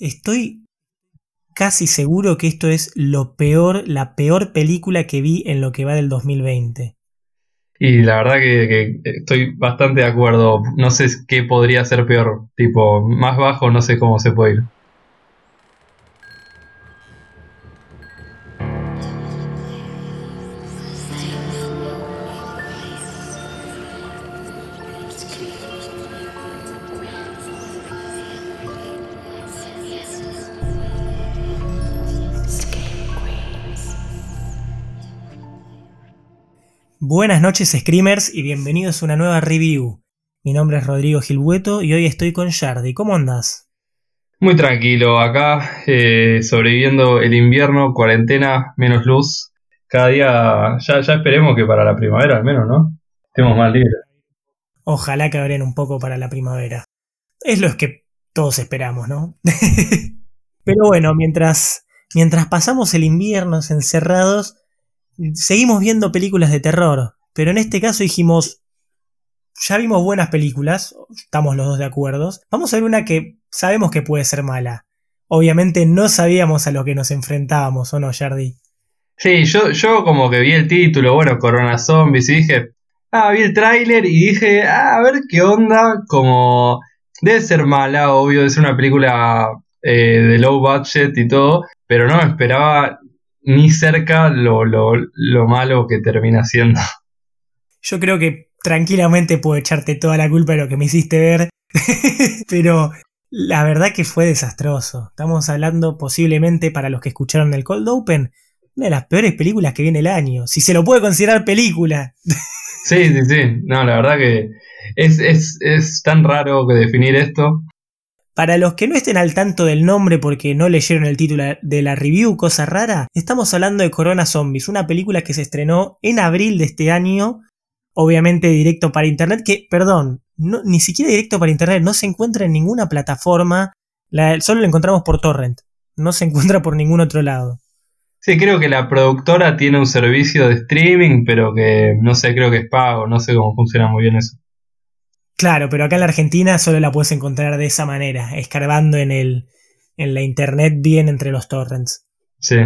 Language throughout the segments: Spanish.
Estoy casi seguro que esto es lo peor, la peor película que vi en lo que va del 2020. Y la verdad que, que estoy bastante de acuerdo. No sé qué podría ser peor. Tipo, más bajo no sé cómo se puede ir. Buenas noches Screamers y bienvenidos a una nueva review. Mi nombre es Rodrigo Gilbueto y hoy estoy con Yardi. ¿Cómo andas? Muy tranquilo, acá eh, sobreviviendo el invierno, cuarentena, menos luz. Cada día, ya, ya esperemos que para la primavera al menos, ¿no? Estemos más libres. Ojalá que abren un poco para la primavera. Es lo que todos esperamos, ¿no? Pero bueno, mientras, mientras pasamos el invierno encerrados, seguimos viendo películas de terror, pero en este caso dijimos, ya vimos buenas películas, estamos los dos de acuerdo, vamos a ver una que sabemos que puede ser mala. Obviamente no sabíamos a lo que nos enfrentábamos, ¿o no, Jardi? Sí, yo, yo como que vi el título, bueno, Corona Zombies, y dije, ah, vi el tráiler y dije, ah, a ver qué onda, como debe ser mala, obvio, ser una película eh, de low budget y todo, pero no me esperaba ni cerca lo, lo, malo que termina siendo. Yo creo que tranquilamente puedo echarte toda la culpa de lo que me hiciste ver, pero la verdad que fue desastroso. Estamos hablando posiblemente para los que escucharon el Cold Open, una de las peores películas que viene el año, si se lo puede considerar película. sí, sí, sí, no, la verdad que es, es, es tan raro que definir esto. Para los que no estén al tanto del nombre porque no leyeron el título de la review, cosa rara, estamos hablando de Corona Zombies, una película que se estrenó en abril de este año, obviamente directo para internet, que, perdón, ni siquiera directo para internet, no se encuentra en ninguna plataforma, solo lo encontramos por torrent, no se encuentra por ningún otro lado. Sí, creo que la productora tiene un servicio de streaming, pero que no sé, creo que es pago, no sé cómo funciona muy bien eso. Claro, pero acá en la Argentina solo la puedes encontrar de esa manera, escarbando en el en la internet bien entre los torrents. Sí.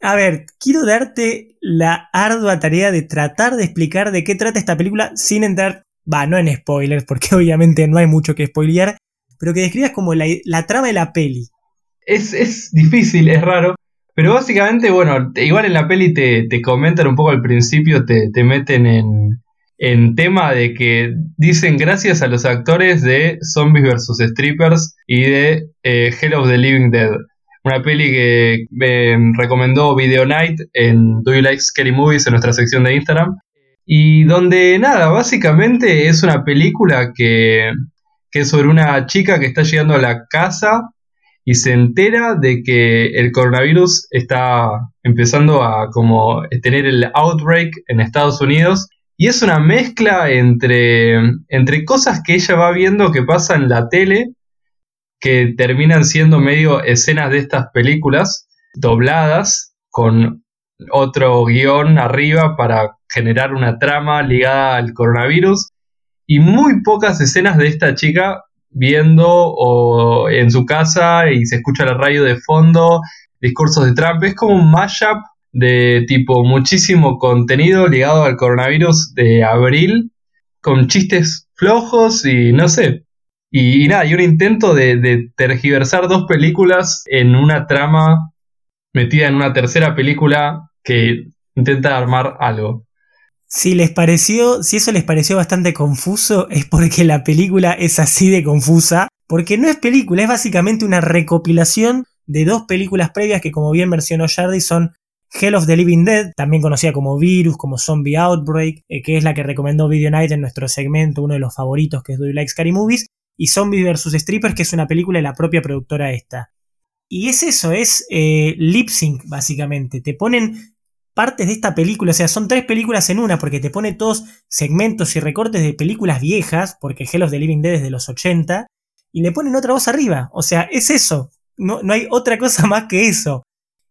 A ver, quiero darte la ardua tarea de tratar de explicar de qué trata esta película sin entrar, va, no en spoilers, porque obviamente no hay mucho que spoilear, pero que describas como la, trama de la peli. Es, difícil, es raro, pero básicamente, bueno, igual en la peli te, te comentan un poco al principio, te, te meten en, en tema de que dicen gracias a los actores de Zombies vs. Strippers y de eh, Hell of the Living Dead. Una peli que me recomendó Video Night en Do You Like Scary Movies en nuestra sección de Instagram. Y donde nada, básicamente es una película que, que es sobre una chica que está llegando a la casa y se entera de que el coronavirus está empezando a como tener el outbreak en Estados Unidos y es una mezcla entre, entre cosas que ella va viendo que pasan en la tele, que terminan siendo medio escenas de estas películas, dobladas, con otro guion arriba para generar una trama ligada al coronavirus, y muy pocas escenas de esta chica viendo o en su casa y se escucha la radio de fondo, discursos de Trump. Es como un mashup de tipo muchísimo contenido ligado al coronavirus de abril, con chistes flojos y no sé. Y, nada, y un intento de, tergiversar dos películas en una trama metida en una tercera película que intenta armar algo. Si les pareció, si eso les pareció bastante confuso, es porque la película es así de confusa. Porque no es película, es básicamente una recopilación de dos películas previas que, como bien mencionó Jardy, son Hell of the Living Dead, también conocida como Virus, como Zombie Outbreak, eh, que es la que recomendó Video Night en nuestro segmento, uno de los favoritos que es Do You Like Scary Movies, y Zombie vs. Strippers, que es una película de la propia productora esta. Y es eso, es eh, lip sync, básicamente. Te ponen partes de esta película, o sea, son tres películas en una, porque te pone todos segmentos y recortes de películas viejas, porque Hell of the Living Dead es de los 80, y le ponen otra voz arriba. O sea, es eso. No, no hay otra cosa más que eso.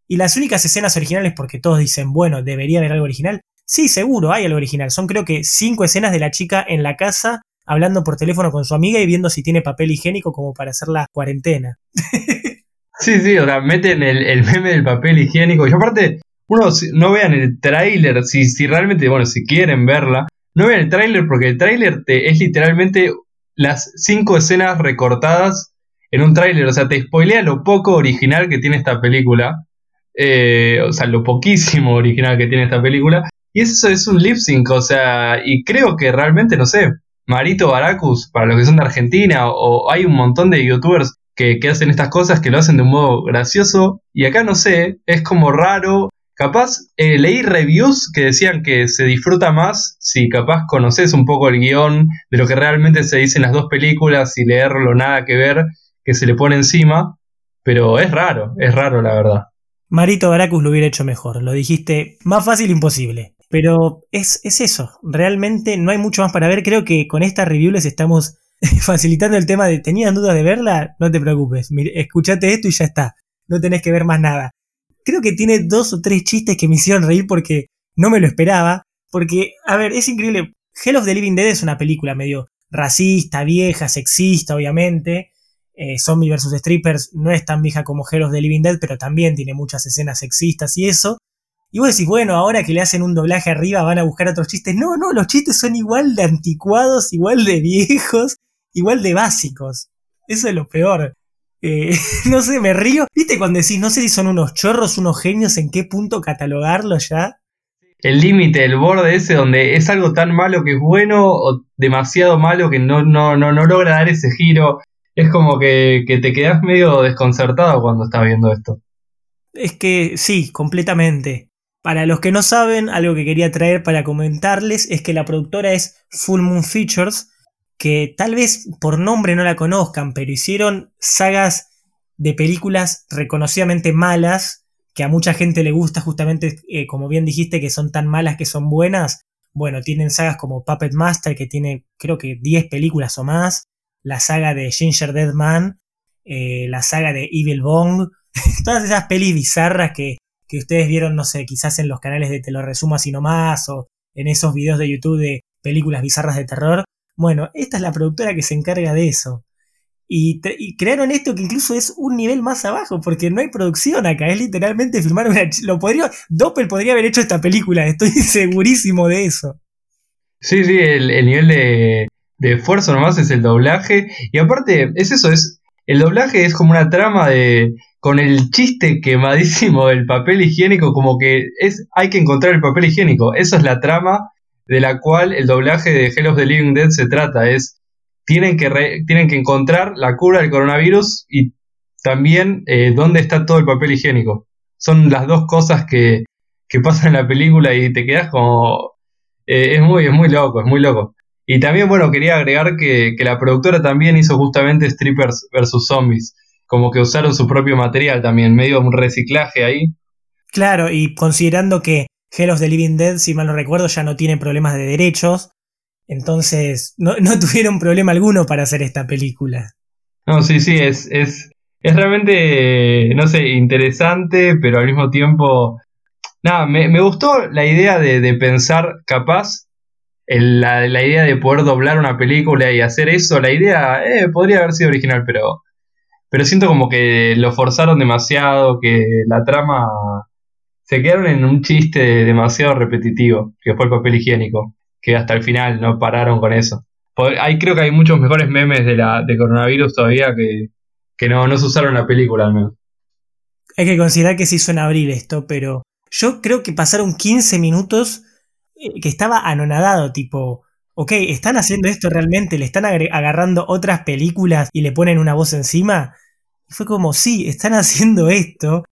Y las únicas escenas originales, porque todos dicen, bueno, debería haber algo original. Sí, seguro, hay algo original. Son creo que cinco escenas de la chica en la casa hablando por teléfono con su amiga y viendo si tiene papel higiénico como para hacer la cuarentena. Sí, sí, o sea, meten el, el meme del papel higiénico. Y aparte, uno no vean el tráiler, si, si realmente, bueno, si quieren verla, no vean el tráiler porque el tráiler es literalmente las cinco escenas recortadas en un tráiler. O sea, te spoilea lo poco original que tiene esta película. Eh, o sea, lo poquísimo original que tiene esta película. Y eso es un lip sync, o sea, y creo que realmente, no sé, Marito Baracus, para los que son de Argentina, o, hay un montón de youtubers que, que, hacen estas cosas que lo hacen de un modo gracioso, y acá no sé, es como raro. Capaz eh, leí reviews que decían que se disfruta más si capaz conoces un poco el guion de lo que realmente se dice en las dos películas y leerlo nada que ver que se le pone encima, pero es raro, es raro la verdad. Marito Baracus lo hubiera hecho mejor, lo dijiste más fácil imposible. Pero es, es eso, realmente no hay mucho más para ver. Creo que con esta review les estamos facilitando el tema de ¿tenías dudas de verla? No te preocupes, escúchate esto y ya está. No tenés que ver más nada. Creo que tiene dos o tres chistes que me hicieron reír porque no me lo esperaba. Porque, a ver, es increíble. Hell of the Living Dead es una película medio racista, vieja, sexista, obviamente. Eh, Zombie vs. Strippers no es tan vieja como of the Living Dead, pero también tiene muchas escenas sexistas y eso. Y vos decís, bueno, ahora que le hacen un doblaje arriba van a buscar otros chistes. No, no, los chistes son igual de anticuados, igual de viejos, igual de básicos. Eso es lo peor. Eh, no sé, me río. ¿Viste cuando decís, no sé si son unos chorros, unos genios, en qué punto catalogarlos ya? El límite, el borde ese donde es algo tan malo que es bueno o demasiado malo que no, no, no, no logra dar ese giro. Es como que, que te quedas medio desconcertado cuando estás viendo esto. Es que sí, completamente. Para los que no saben, algo que quería traer para comentarles es que la productora es Full Moon Features, que tal vez por nombre no la conozcan, pero hicieron sagas de películas reconocidamente malas, que a mucha gente le gusta justamente, eh, como bien dijiste, que son tan malas que son buenas. Bueno, tienen sagas como Puppet Master, que tiene creo que 10 películas o más, la saga de Ginger Dead Man, eh, la saga de Evil Bong, todas esas pelis bizarras que que ustedes vieron, no sé, quizás en los canales de Te lo resumo así nomás o en esos videos de YouTube de películas bizarras de terror. Bueno, esta es la productora que se encarga de eso. Y, crearon esto que incluso es un nivel más abajo, porque no hay producción acá, es literalmente filmar una... Lo podría, Doppel podría haber hecho esta película, estoy segurísimo de eso. Sí, sí, el, nivel de, de esfuerzo nomás es el doblaje. Y aparte, es eso, es... El doblaje es como una trama de, con el chiste quemadísimo del papel higiénico, como que es, hay que encontrar el papel higiénico. Esa es la trama de la cual el doblaje de Hell of the Living Dead se trata. Es, tienen que, tienen que encontrar la cura del coronavirus y también eh, dónde está todo el papel higiénico. Son las dos cosas que, que pasan en la película y te quedas como... Eh, es, muy, es muy loco, es muy loco. Y también, bueno, quería agregar que, que la productora también hizo justamente Strippers vs. Zombies como que usaron su propio material también, medio un reciclaje ahí. Claro, y considerando que Hell of the Living Dead, si mal no recuerdo, ya no tiene problemas de derechos, entonces no, tuvieron problema alguno para hacer esta película. No, sí, sí, es, es, es realmente, no sé, interesante, pero al mismo tiempo... Nada, me, me gustó la idea de, pensar capaz, la, la, idea de poder doblar una película y hacer eso, la idea eh, podría haber sido original, pero pero siento como que lo forzaron demasiado, que la trama se quedaron en un chiste demasiado repetitivo, que fue el papel higiénico, que hasta el final no pararon con eso. Hay, creo que hay muchos mejores memes de, la, de coronavirus todavía que, que no, no se usaron en la película al menos. Hay que considerar que se hizo en abril esto, pero yo creo que pasaron 15 minutos que estaba anonadado, tipo, ok, ¿están haciendo esto realmente? ¿Le están agarrando otras películas y le ponen una voz encima? fue como, sí, están haciendo esto.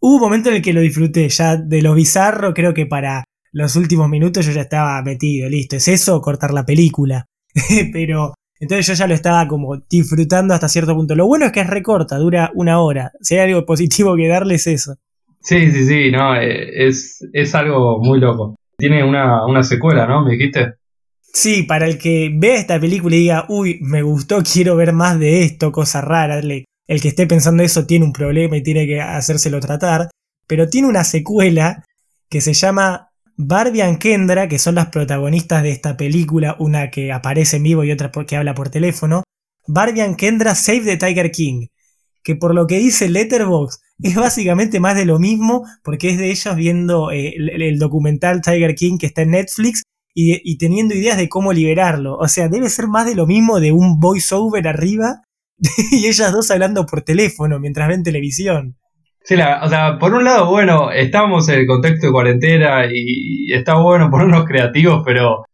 Hubo un momento en el que lo disfruté ya de lo bizarro, creo que para los últimos minutos yo ya estaba metido, listo, es eso, cortar la película. Pero entonces yo ya lo estaba como disfrutando hasta cierto punto. Lo bueno es que es recorta, dura una hora. Si hay algo positivo que darles eso. Sí, sí, sí, no, eh, es, es algo muy loco. Tiene una, una secuela, ¿no? ¿Me dijiste? Sí, para el que vea esta película y diga, uy, me gustó, quiero ver más de esto, cosa rara, el que esté pensando eso tiene un problema y tiene que hacérselo tratar, pero tiene una secuela que se llama Barbie and Kendra, que son las protagonistas de esta película, una que aparece en vivo y otra que habla por teléfono. Barbie and Kendra Save the Tiger King, que por lo que dice Letterboxd es básicamente más de lo mismo porque es de ellos viendo eh, el, documental Tiger King que está en Netflix y, teniendo ideas de cómo liberarlo. O sea, debe ser más de lo mismo de un voiceover arriba y ellas dos hablando por teléfono mientras ven televisión. Sí, o sea, por un lado, bueno, estamos en el contexto de cuarentena y está bueno ponernos creativos, pero,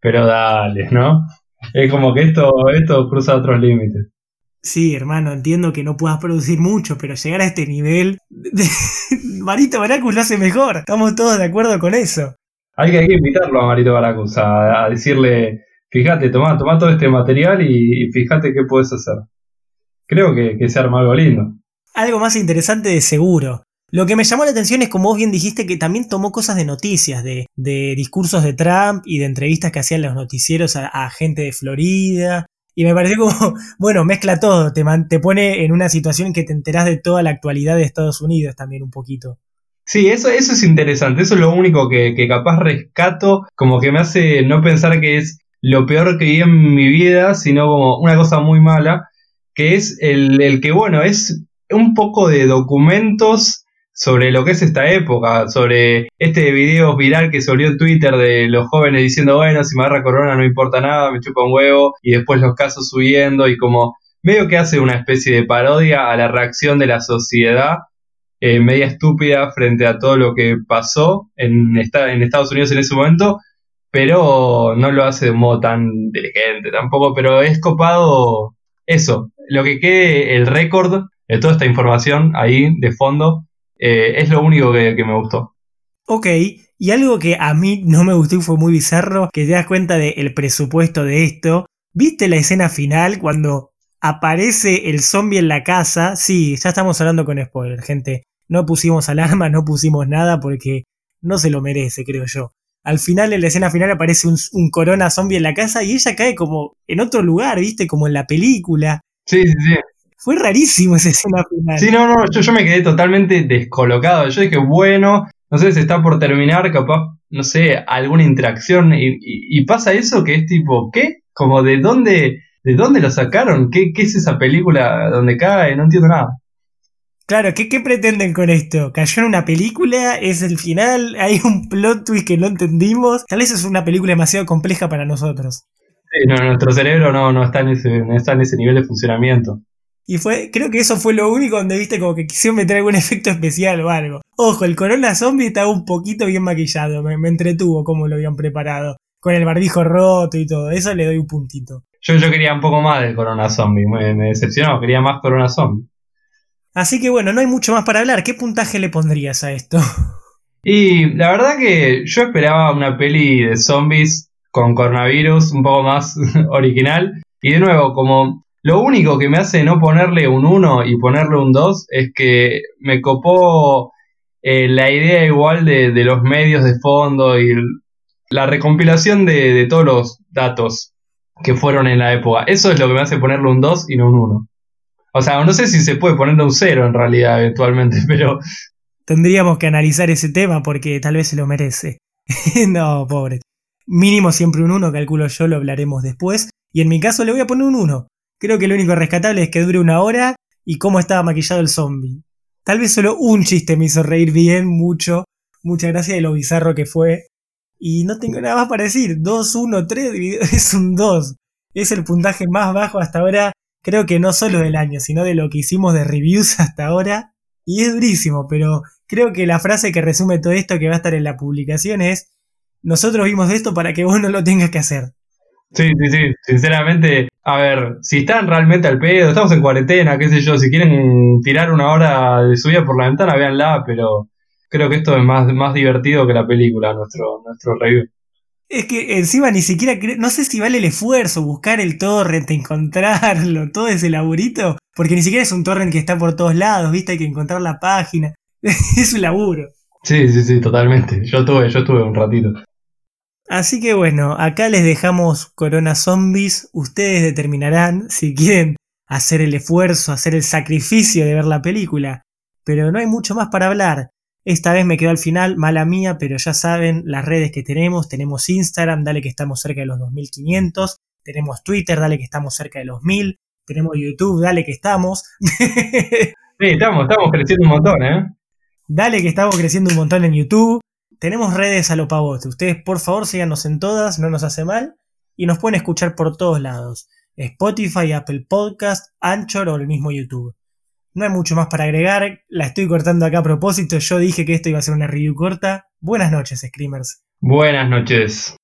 pero dale, ¿no? Es como que esto, esto cruza otros límites. Sí, hermano, entiendo que no puedas producir mucho, pero llegar a este nivel. Marito Baracus lo hace mejor. Estamos todos de acuerdo con eso. Hay que, invitarlo a Marito Baracus a, decirle: fíjate, toma, toma todo este material y, fíjate qué puedes hacer. Creo que, que se arma algo lindo. Algo más interesante de seguro. Lo que me llamó la atención es, como vos bien dijiste, que también tomó cosas de noticias, de, discursos de Trump y de entrevistas que hacían los noticieros a gente de Florida, y me pareció como, bueno, mezcla todo, te, te pone en una situación que te enterás de toda la actualidad de Estados Unidos también un poquito. Sí, eso, eso es interesante, eso es lo único que, capaz rescato, como que me hace no pensar que es lo peor que vi en mi vida, sino como una cosa muy mala, que es el, el que, bueno, es un poco de documentos sobre lo que es esta época, sobre este video viral que se volvió en Twitter de los jóvenes diciendo, bueno, si me agarra corona no importa nada, me chupa un huevo, y después los casos subiendo y como medio que hace una especie de parodia a la reacción de la sociedad eh, media estúpida frente a todo lo que pasó en, en Estados Unidos en ese momento, pero no lo hace de un modo tan inteligente tampoco, pero es copado eso, lo que quede el récord de toda esta información ahí de fondo eh, es lo único que, me gustó. Ok, y algo que a mí no me gustó y fue muy bizarro, que te das cuenta del presupuesto de esto. ¿Viste la escena final cuando aparece el zombie en la casa? Sí, ya estamos hablando con spoiler, gente. No pusimos alarma, no pusimos nada porque no se lo merece, creo yo. Al final, en la escena final, aparece un, un corona zombie en la casa y ella cae como en otro lugar, ¿viste? Como en la película. Sí, sí, sí. Fue rarísimo esa escena final. Sí, no, no, yo, me quedé totalmente descolocado. Yo dije, bueno, no sé, se está por terminar, capaz, no sé, alguna interacción. Y, pasa eso que es tipo, ¿qué? Como de dónde, de dónde lo sacaron, ¿Qué, es esa película donde cae? No entiendo nada. Claro, ¿qué, ¿qué, pretenden con esto? ¿Cayó en una película? ¿Es el final? ¿Hay un plot twist que no entendimos? Tal vez es una película demasiado compleja para nosotros. Sí, no, nuestro cerebro no, no, está en ese, no está en ese nivel de funcionamiento. Y fue, creo que eso fue lo único donde viste como que quisieron meter algún efecto especial o algo. Ojo, el Corona Zombie estaba un poquito bien maquillado, me, entretuvo como lo habían preparado. Con el barbijo roto y todo, eso le doy un puntito. Yo, yo quería un poco más del Corona Zombie, me, me decepcionó, quería más Corona Zombie. Así que bueno, no hay mucho más para hablar. ¿Qué puntaje le pondrías a esto? Y la verdad que yo esperaba una peli de zombies con coronavirus un poco más original. Y de nuevo, como lo único que me hace no ponerle un 1 y ponerle un 2 es que me copó eh, la idea igual de, los medios de fondo y la recompilación de, todos los datos que fueron en la época. Eso es lo que me hace ponerle un 2 y no un 1. O sea, no sé si se puede ponerle un 0 en realidad eventualmente, pero... Tendríamos que analizar ese tema porque tal vez se lo merece. no, pobre. Mínimo siempre un 1, calculo yo, lo hablaremos después. Y en mi caso le voy a poner un 1. Creo que lo único rescatable es que dure una hora y cómo estaba maquillado el zombie. Tal vez solo un chiste me hizo reír bien, mucho. Muchas gracias de lo bizarro que fue. Y no tengo nada más para decir. 2, 1, 3 es un 2. Es el puntaje más bajo hasta ahora. Creo que no solo del año, sino de lo que hicimos de reviews hasta ahora. Y es durísimo, pero creo que la frase que resume todo esto que va a estar en la publicación es, nosotros vimos esto para que vos no lo tengas que hacer. Sí, sí, sí. Sinceramente, a ver, si están realmente al pedo, estamos en cuarentena, qué sé yo, si quieren tirar una hora de subida por la ventana, véanla, pero creo que esto es más, más divertido que la película, nuestro, nuestro review. Es que encima ni siquiera, no sé si vale el esfuerzo buscar el torrent, encontrarlo, todo ese laburito, porque ni siquiera es un torrent que está por todos lados, viste, hay que encontrar la página, es un laburo. Sí, sí, sí, totalmente. Yo tuve, yo tuve un ratito. Así que bueno, acá les dejamos Corona Zombies. Ustedes determinarán si quieren hacer el esfuerzo, hacer el sacrificio de ver la película. Pero no hay mucho más para hablar. Esta vez me quedó al final, mala mía, pero ya saben las redes que tenemos. Tenemos Instagram, dale que estamos cerca de los 2500. Tenemos Twitter, dale que estamos cerca de los 1000. tenemos YouTube, dale que estamos. sí, estamos, estamos creciendo un montón, ¿eh? Dale que estamos creciendo un montón en YouTube. Tenemos redes a lo pavote. Ustedes, por favor, síganos en todas, no nos hace mal. Y nos pueden escuchar por todos lados. Spotify, Apple Podcast, Anchor o el mismo YouTube. No hay mucho más para agregar. La estoy cortando acá a propósito. Yo dije que esto iba a ser una review corta. Buenas noches, Screamers. Buenas noches.